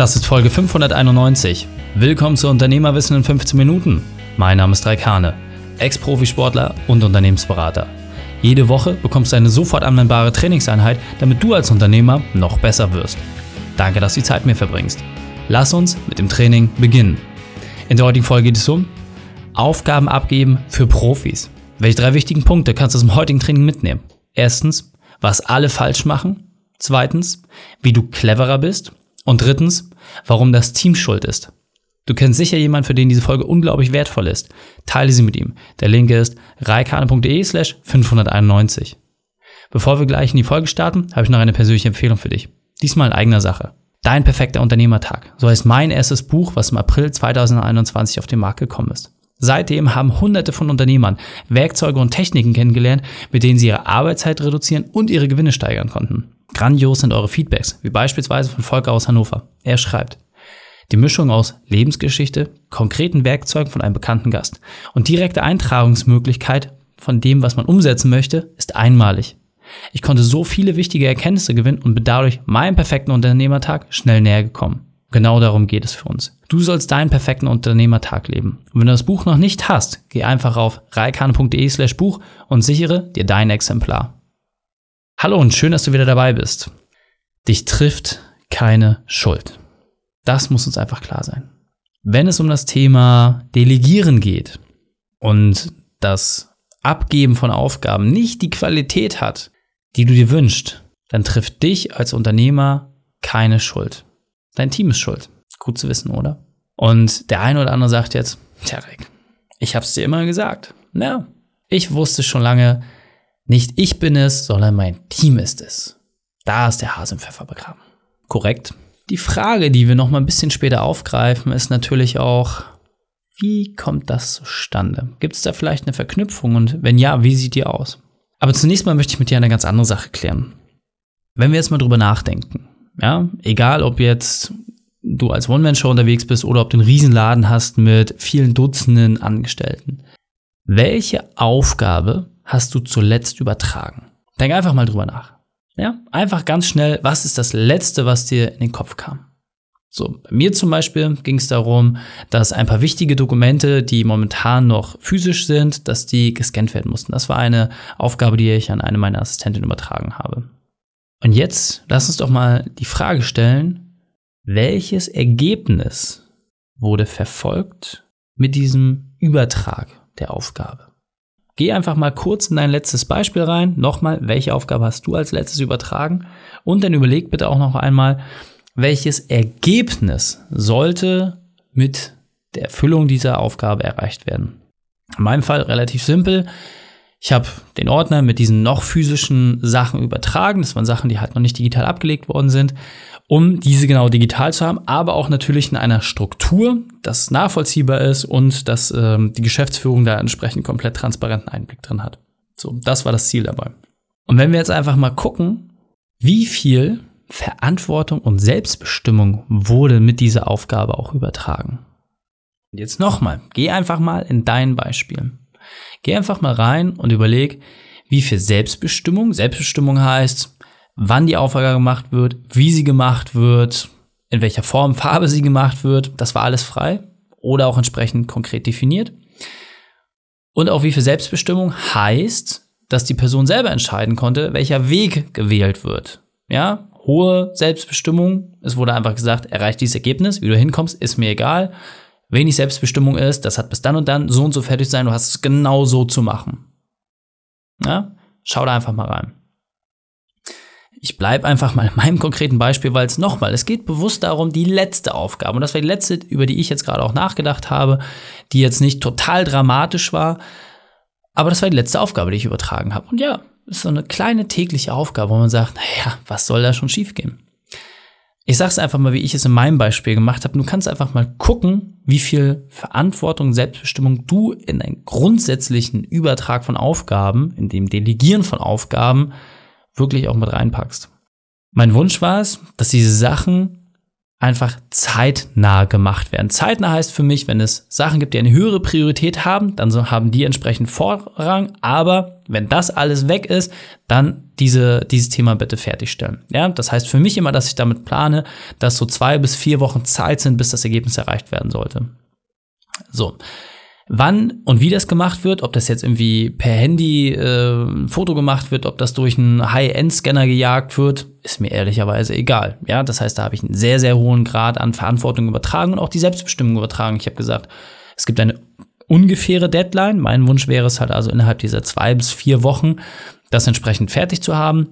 Das ist Folge 591. Willkommen zu Unternehmerwissen in 15 Minuten. Mein Name ist Raikane, Ex-Profisportler und Unternehmensberater. Jede Woche bekommst du eine sofort anwendbare Trainingseinheit, damit du als Unternehmer noch besser wirst. Danke, dass du die Zeit mir verbringst. Lass uns mit dem Training beginnen. In der heutigen Folge geht es um Aufgaben abgeben für Profis. Welche drei wichtigen Punkte kannst du aus dem heutigen Training mitnehmen? Erstens, was alle falsch machen. Zweitens, wie du cleverer bist. Und drittens, warum das Team schuld ist. Du kennst sicher jemanden, für den diese Folge unglaublich wertvoll ist. Teile sie mit ihm. Der Link ist reikane.de slash 591. Bevor wir gleich in die Folge starten, habe ich noch eine persönliche Empfehlung für dich. Diesmal in eigener Sache. Dein perfekter Unternehmertag. So heißt mein erstes Buch, was im April 2021 auf den Markt gekommen ist. Seitdem haben hunderte von Unternehmern Werkzeuge und Techniken kennengelernt, mit denen sie ihre Arbeitszeit reduzieren und ihre Gewinne steigern konnten. Grandios sind eure Feedbacks, wie beispielsweise von Volker aus Hannover. Er schreibt, die Mischung aus Lebensgeschichte, konkreten Werkzeugen von einem bekannten Gast und direkte Eintragungsmöglichkeit von dem, was man umsetzen möchte, ist einmalig. Ich konnte so viele wichtige Erkenntnisse gewinnen und bin dadurch meinem perfekten Unternehmertag schnell näher gekommen. Genau darum geht es für uns. Du sollst deinen perfekten Unternehmertag leben. Und wenn du das Buch noch nicht hast, geh einfach auf reikane.de slash Buch und sichere dir dein Exemplar. Hallo und schön, dass du wieder dabei bist. Dich trifft keine Schuld. Das muss uns einfach klar sein. Wenn es um das Thema Delegieren geht und das Abgeben von Aufgaben nicht die Qualität hat, die du dir wünschst, dann trifft dich als Unternehmer keine Schuld. Dein Team ist schuld. Gut zu wissen, oder? Und der eine oder andere sagt jetzt, tja, Rick, ich hab's dir immer gesagt. Ja, ich wusste schon lange, nicht ich bin es, sondern mein Team ist es. Da ist der Hase im Pfeffer begraben. Korrekt. Die Frage, die wir noch mal ein bisschen später aufgreifen, ist natürlich auch, wie kommt das zustande? Gibt es da vielleicht eine Verknüpfung und wenn ja, wie sieht die aus? Aber zunächst mal möchte ich mit dir eine ganz andere Sache klären. Wenn wir jetzt mal drüber nachdenken, ja, egal ob jetzt du als One-Man-Show unterwegs bist oder ob du einen Riesenladen hast mit vielen Dutzenden Angestellten. Welche Aufgabe hast du zuletzt übertragen? Denk einfach mal drüber nach. Ja, einfach ganz schnell, was ist das Letzte, was dir in den Kopf kam? So, bei mir zum Beispiel ging es darum, dass ein paar wichtige Dokumente, die momentan noch physisch sind, dass die gescannt werden mussten. Das war eine Aufgabe, die ich an eine meiner Assistentinnen übertragen habe. Und jetzt lass uns doch mal die Frage stellen, welches Ergebnis wurde verfolgt mit diesem Übertrag der Aufgabe? Geh einfach mal kurz in dein letztes Beispiel rein. Nochmal, welche Aufgabe hast du als letztes übertragen? Und dann überleg bitte auch noch einmal, welches Ergebnis sollte mit der Erfüllung dieser Aufgabe erreicht werden. In meinem Fall relativ simpel. Ich habe den Ordner mit diesen noch physischen Sachen übertragen. Das waren Sachen, die halt noch nicht digital abgelegt worden sind um diese genau digital zu haben, aber auch natürlich in einer Struktur, das nachvollziehbar ist und dass ähm, die Geschäftsführung da entsprechend komplett transparenten Einblick drin hat. So, das war das Ziel dabei. Und wenn wir jetzt einfach mal gucken, wie viel Verantwortung und Selbstbestimmung wurde mit dieser Aufgabe auch übertragen. Und jetzt nochmal, geh einfach mal in dein Beispiel. Geh einfach mal rein und überleg, wie viel Selbstbestimmung, Selbstbestimmung heißt, wann die Aufgabe gemacht wird, wie sie gemacht wird, in welcher Form, Farbe sie gemacht wird. Das war alles frei oder auch entsprechend konkret definiert. Und auch wie viel Selbstbestimmung heißt, dass die Person selber entscheiden konnte, welcher Weg gewählt wird. Ja, hohe Selbstbestimmung. Es wurde einfach gesagt, erreicht dieses Ergebnis. Wie du hinkommst, ist mir egal. Wenig Selbstbestimmung ist, das hat bis dann und dann so und so fertig sein. Du hast es genau so zu machen. Ja, schau da einfach mal rein. Ich bleibe einfach mal in meinem konkreten Beispiel, weil es nochmal, es geht bewusst darum, die letzte Aufgabe. Und das war die letzte, über die ich jetzt gerade auch nachgedacht habe, die jetzt nicht total dramatisch war. Aber das war die letzte Aufgabe, die ich übertragen habe. Und ja, ist so eine kleine tägliche Aufgabe, wo man sagt, naja, was soll da schon schiefgehen? Ich sag's einfach mal, wie ich es in meinem Beispiel gemacht habe. Du kannst einfach mal gucken, wie viel Verantwortung, Selbstbestimmung du in einen grundsätzlichen Übertrag von Aufgaben, in dem Delegieren von Aufgaben wirklich auch mit reinpackst. Mein Wunsch war es, dass diese Sachen einfach zeitnah gemacht werden. Zeitnah heißt für mich, wenn es Sachen gibt, die eine höhere Priorität haben, dann haben die entsprechend Vorrang, aber Wenn das alles weg ist, dann diese, dieses Thema bitte fertigstellen. Ja, das heißt für mich immer, dass ich damit plane, dass so zwei bis vier Wochen Zeit sind, bis das Ergebnis erreicht werden sollte. So. Wann und wie das gemacht wird, ob das jetzt irgendwie per Handy äh, ein Foto gemacht wird, ob das durch einen High-End-Scanner gejagt wird, ist mir ehrlicherweise egal. Ja, das heißt, da habe ich einen sehr, sehr hohen Grad an Verantwortung übertragen und auch die Selbstbestimmung übertragen. Ich habe gesagt, es gibt eine ungefähre Deadline. Mein Wunsch wäre es halt also innerhalb dieser zwei bis vier Wochen, das entsprechend fertig zu haben.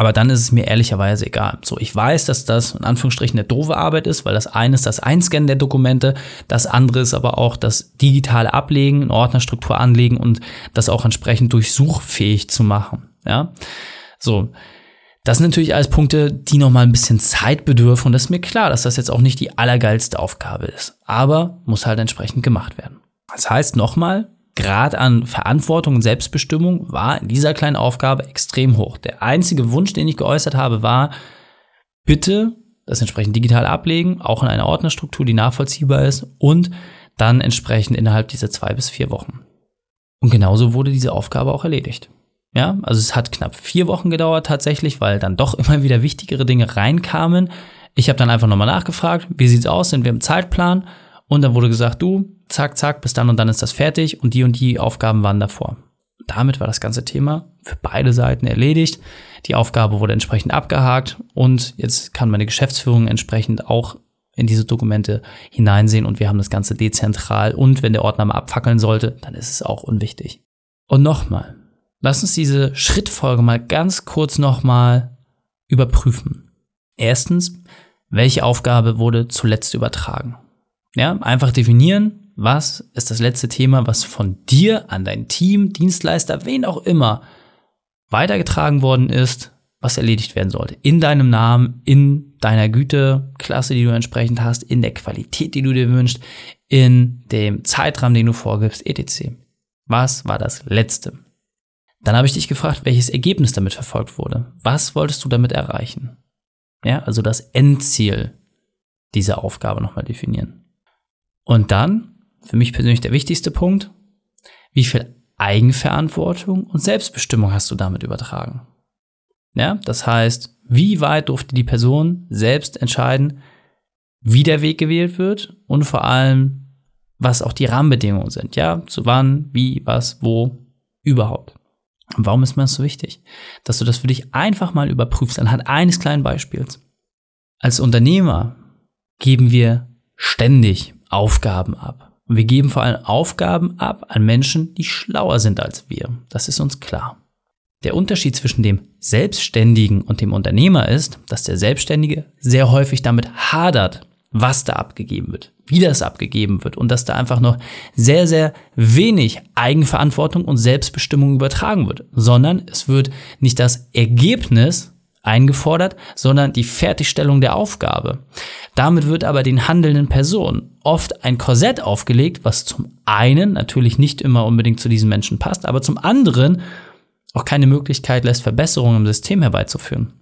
Aber dann ist es mir ehrlicherweise egal. So, ich weiß, dass das in Anführungsstrichen eine doofe Arbeit ist, weil das eine ist das Einscannen der Dokumente, das andere ist aber auch das digitale Ablegen, in Ordnerstruktur anlegen und das auch entsprechend durchsuchfähig zu machen. Ja, so. Das sind natürlich alles Punkte, die nochmal ein bisschen Zeit bedürfen und das ist mir klar, dass das jetzt auch nicht die allergeilste Aufgabe ist. Aber muss halt entsprechend gemacht werden. Das heißt nochmal, Grad an Verantwortung und Selbstbestimmung war in dieser kleinen Aufgabe extrem hoch. Der einzige Wunsch, den ich geäußert habe, war, bitte das entsprechend digital ablegen, auch in einer Ordnerstruktur, die nachvollziehbar ist und dann entsprechend innerhalb dieser zwei bis vier Wochen. Und genauso wurde diese Aufgabe auch erledigt. Ja, also es hat knapp vier Wochen gedauert tatsächlich, weil dann doch immer wieder wichtigere Dinge reinkamen. Ich habe dann einfach nochmal nachgefragt, wie sieht's aus, sind wir im Zeitplan? Und dann wurde gesagt, du, zack, zack, bis dann und dann ist das fertig und die und die Aufgaben waren davor. Damit war das ganze Thema für beide Seiten erledigt. Die Aufgabe wurde entsprechend abgehakt und jetzt kann meine Geschäftsführung entsprechend auch in diese Dokumente hineinsehen und wir haben das Ganze dezentral und wenn der Ordner mal abfackeln sollte, dann ist es auch unwichtig. Und nochmal, lass uns diese Schrittfolge mal ganz kurz nochmal überprüfen. Erstens, welche Aufgabe wurde zuletzt übertragen? Ja, einfach definieren, was ist das letzte Thema, was von dir an dein Team, Dienstleister, wen auch immer weitergetragen worden ist, was erledigt werden sollte. In deinem Namen, in deiner Güteklasse, die du entsprechend hast, in der Qualität, die du dir wünschst, in dem Zeitrahmen, den du vorgibst, etc. Was war das letzte? Dann habe ich dich gefragt, welches Ergebnis damit verfolgt wurde. Was wolltest du damit erreichen? Ja, also das Endziel dieser Aufgabe nochmal definieren. Und dann, für mich persönlich der wichtigste Punkt, wie viel Eigenverantwortung und Selbstbestimmung hast du damit übertragen? Ja, das heißt, wie weit durfte die Person selbst entscheiden, wie der Weg gewählt wird und vor allem, was auch die Rahmenbedingungen sind. Ja, zu wann, wie, was, wo, überhaupt. Und warum ist mir das so wichtig? Dass du das für dich einfach mal überprüfst anhand eines kleinen Beispiels. Als Unternehmer geben wir ständig Aufgaben ab. Und wir geben vor allem Aufgaben ab an Menschen, die schlauer sind als wir. Das ist uns klar. Der Unterschied zwischen dem Selbstständigen und dem Unternehmer ist, dass der Selbstständige sehr häufig damit hadert, was da abgegeben wird, wie das abgegeben wird und dass da einfach noch sehr, sehr wenig Eigenverantwortung und Selbstbestimmung übertragen wird, sondern es wird nicht das Ergebnis eingefordert, sondern die Fertigstellung der Aufgabe. Damit wird aber den handelnden Personen oft ein Korsett aufgelegt, was zum einen natürlich nicht immer unbedingt zu diesen Menschen passt, aber zum anderen auch keine Möglichkeit lässt, Verbesserungen im System herbeizuführen.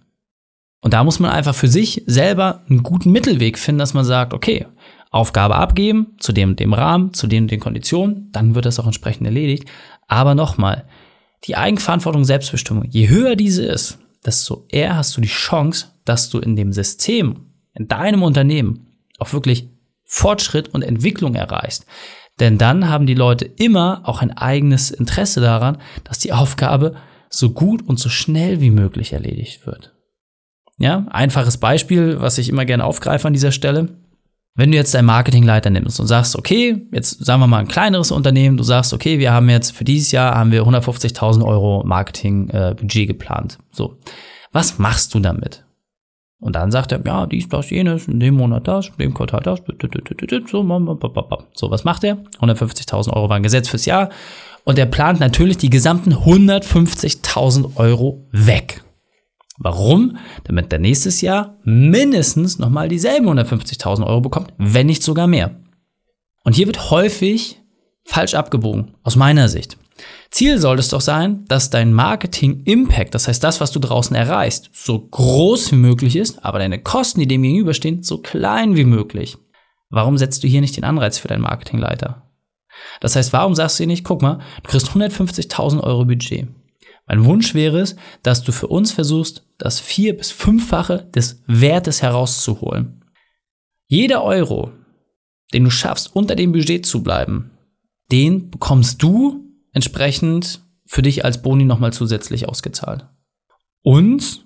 Und da muss man einfach für sich selber einen guten Mittelweg finden, dass man sagt, okay, Aufgabe abgeben, zu dem dem Rahmen, zu den den Konditionen, dann wird das auch entsprechend erledigt. Aber nochmal, die Eigenverantwortung, Selbstbestimmung, je höher diese ist, desto eher hast du die Chance, dass du in dem System, in deinem Unternehmen auch wirklich Fortschritt und Entwicklung erreichst. Denn dann haben die Leute immer auch ein eigenes Interesse daran, dass die Aufgabe so gut und so schnell wie möglich erledigt wird. Ja, einfaches Beispiel, was ich immer gerne aufgreife an dieser Stelle. Wenn du jetzt deinen Marketingleiter nimmst und sagst, okay, jetzt sagen wir mal ein kleineres Unternehmen, du sagst, okay, wir haben jetzt für dieses Jahr haben wir 150.000 Euro Marketingbudget äh, geplant. So, was machst du damit? Und dann sagt er, ja, dies, das, jenes, in dem Monat das, in dem Quartal das, so, was macht er? 150.000 Euro waren Gesetz fürs Jahr und er plant natürlich die gesamten 150.000 Euro weg. Warum? Damit der nächstes Jahr mindestens nochmal dieselben 150.000 Euro bekommt, wenn nicht sogar mehr. Und hier wird häufig falsch abgebogen, aus meiner Sicht. Ziel soll es doch sein, dass dein Marketing-Impact, das heißt das, was du draußen erreichst, so groß wie möglich ist, aber deine Kosten, die dem gegenüberstehen, so klein wie möglich. Warum setzt du hier nicht den Anreiz für deinen Marketingleiter? Das heißt, warum sagst du dir nicht, guck mal, du kriegst 150.000 Euro Budget. Mein Wunsch wäre es, dass du für uns versuchst, das vier- bis fünffache des Wertes herauszuholen. Jeder Euro, den du schaffst, unter dem Budget zu bleiben, den bekommst du entsprechend für dich als Boni nochmal zusätzlich ausgezahlt. Und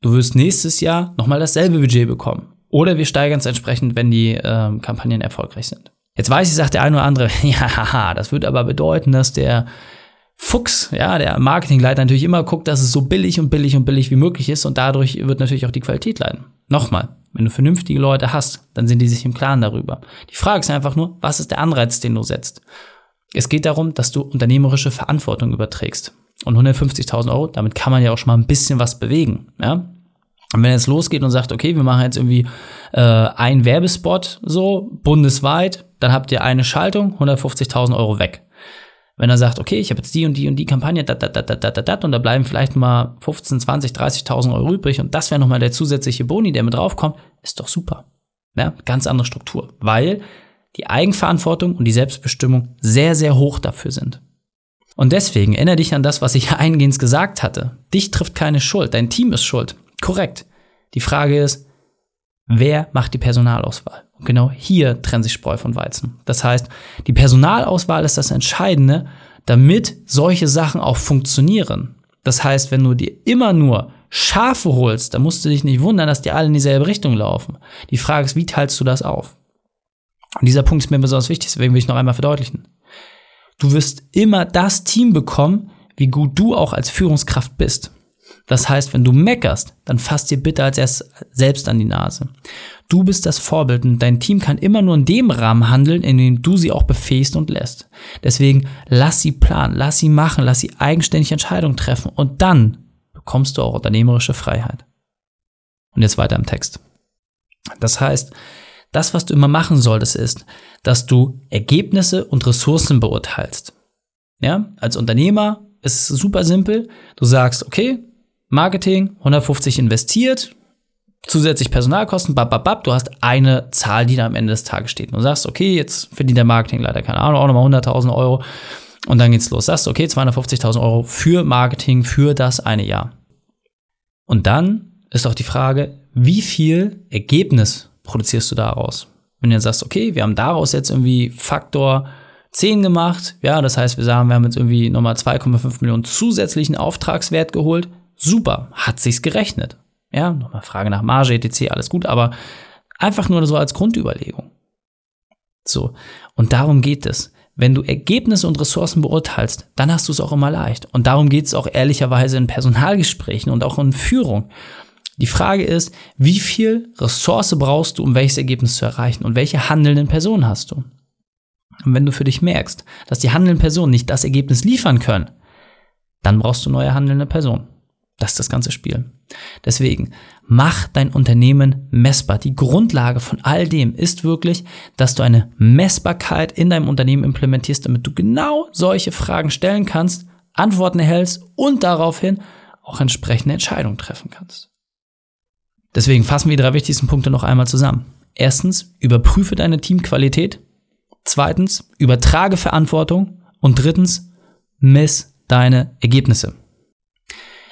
du wirst nächstes Jahr nochmal dasselbe Budget bekommen. Oder wir steigern es entsprechend, wenn die äh, Kampagnen erfolgreich sind. Jetzt weiß ich, sagt der eine oder andere, ja, das würde aber bedeuten, dass der Fuchs, ja, der Marketingleiter natürlich immer guckt, dass es so billig und billig und billig wie möglich ist und dadurch wird natürlich auch die Qualität leiden. Nochmal, wenn du vernünftige Leute hast, dann sind die sich im Klaren darüber. Die Frage ist einfach nur, was ist der Anreiz, den du setzt? Es geht darum, dass du unternehmerische Verantwortung überträgst. Und 150.000 Euro, damit kann man ja auch schon mal ein bisschen was bewegen. Ja? Und wenn es losgeht und sagt, okay, wir machen jetzt irgendwie äh, einen Werbespot so bundesweit, dann habt ihr eine Schaltung, 150.000 Euro weg. Wenn er sagt, okay, ich habe jetzt die und die und die Kampagne, dat, dat, dat, dat, dat, dat, und da bleiben vielleicht mal 15, 20, 30.000 Euro übrig und das wäre nochmal der zusätzliche Boni, der mit draufkommt, ist doch super. Ja, ganz andere Struktur, weil die Eigenverantwortung und die Selbstbestimmung sehr, sehr hoch dafür sind. Und deswegen erinnere dich an das, was ich eingehend gesagt hatte. Dich trifft keine Schuld, dein Team ist schuld. Korrekt. Die Frage ist, wer macht die Personalauswahl? Und genau hier trennen sich Spreu von Weizen. Das heißt, die Personalauswahl ist das Entscheidende, damit solche Sachen auch funktionieren. Das heißt, wenn du dir immer nur Schafe holst, dann musst du dich nicht wundern, dass die alle in dieselbe Richtung laufen. Die Frage ist, wie teilst du das auf? Und dieser Punkt ist mir besonders wichtig, deswegen will ich noch einmal verdeutlichen. Du wirst immer das Team bekommen, wie gut du auch als Führungskraft bist. Das heißt, wenn du meckerst, dann fass dir bitte als erst selbst an die Nase. Du bist das Vorbild und dein Team kann immer nur in dem Rahmen handeln, in dem du sie auch befähigst und lässt. Deswegen lass sie planen, lass sie machen, lass sie eigenständig Entscheidungen treffen und dann bekommst du auch unternehmerische Freiheit. Und jetzt weiter im Text. Das heißt, das, was du immer machen solltest, ist, dass du Ergebnisse und Ressourcen beurteilst. Ja, als Unternehmer ist es super simpel. Du sagst, okay, Marketing, 150 investiert, zusätzlich Personalkosten, bab, bab, bab, du hast eine Zahl, die da am Ende des Tages steht. Und du sagst, okay, jetzt verdient der Marketing leider keine Ahnung, auch nochmal 100.000 Euro. Und dann geht's los. Sagst, okay, 250.000 Euro für Marketing für das eine Jahr. Und dann ist auch die Frage, wie viel Ergebnis produzierst du daraus? Wenn du jetzt sagst, okay, wir haben daraus jetzt irgendwie Faktor 10 gemacht, ja, das heißt, wir sagen, wir haben jetzt irgendwie nochmal 2,5 Millionen zusätzlichen Auftragswert geholt, super, hat sich's gerechnet. Ja, nochmal Frage nach Marge, etc., alles gut, aber einfach nur so als Grundüberlegung. So. Und darum geht es. Wenn du Ergebnisse und Ressourcen beurteilst, dann hast du es auch immer leicht. Und darum geht es auch ehrlicherweise in Personalgesprächen und auch in Führung. Die Frage ist, wie viel Ressource brauchst du, um welches Ergebnis zu erreichen und welche handelnden Personen hast du? Und wenn du für dich merkst, dass die handelnden Personen nicht das Ergebnis liefern können, dann brauchst du neue handelnde Personen. Das ist das ganze Spiel. Deswegen, mach dein Unternehmen messbar. Die Grundlage von all dem ist wirklich, dass du eine Messbarkeit in deinem Unternehmen implementierst, damit du genau solche Fragen stellen kannst, Antworten erhältst und daraufhin auch entsprechende Entscheidungen treffen kannst. Deswegen fassen wir die drei wichtigsten Punkte noch einmal zusammen. Erstens, überprüfe deine Teamqualität. Zweitens, übertrage Verantwortung. Und drittens, miss deine Ergebnisse.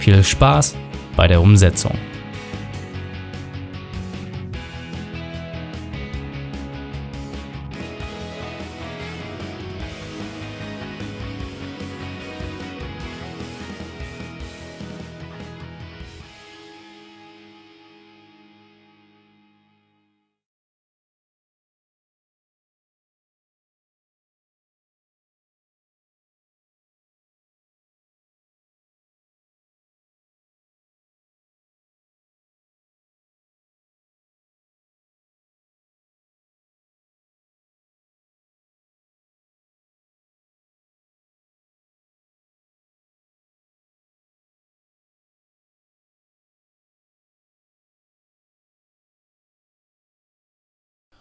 viel Spaß bei der Umsetzung.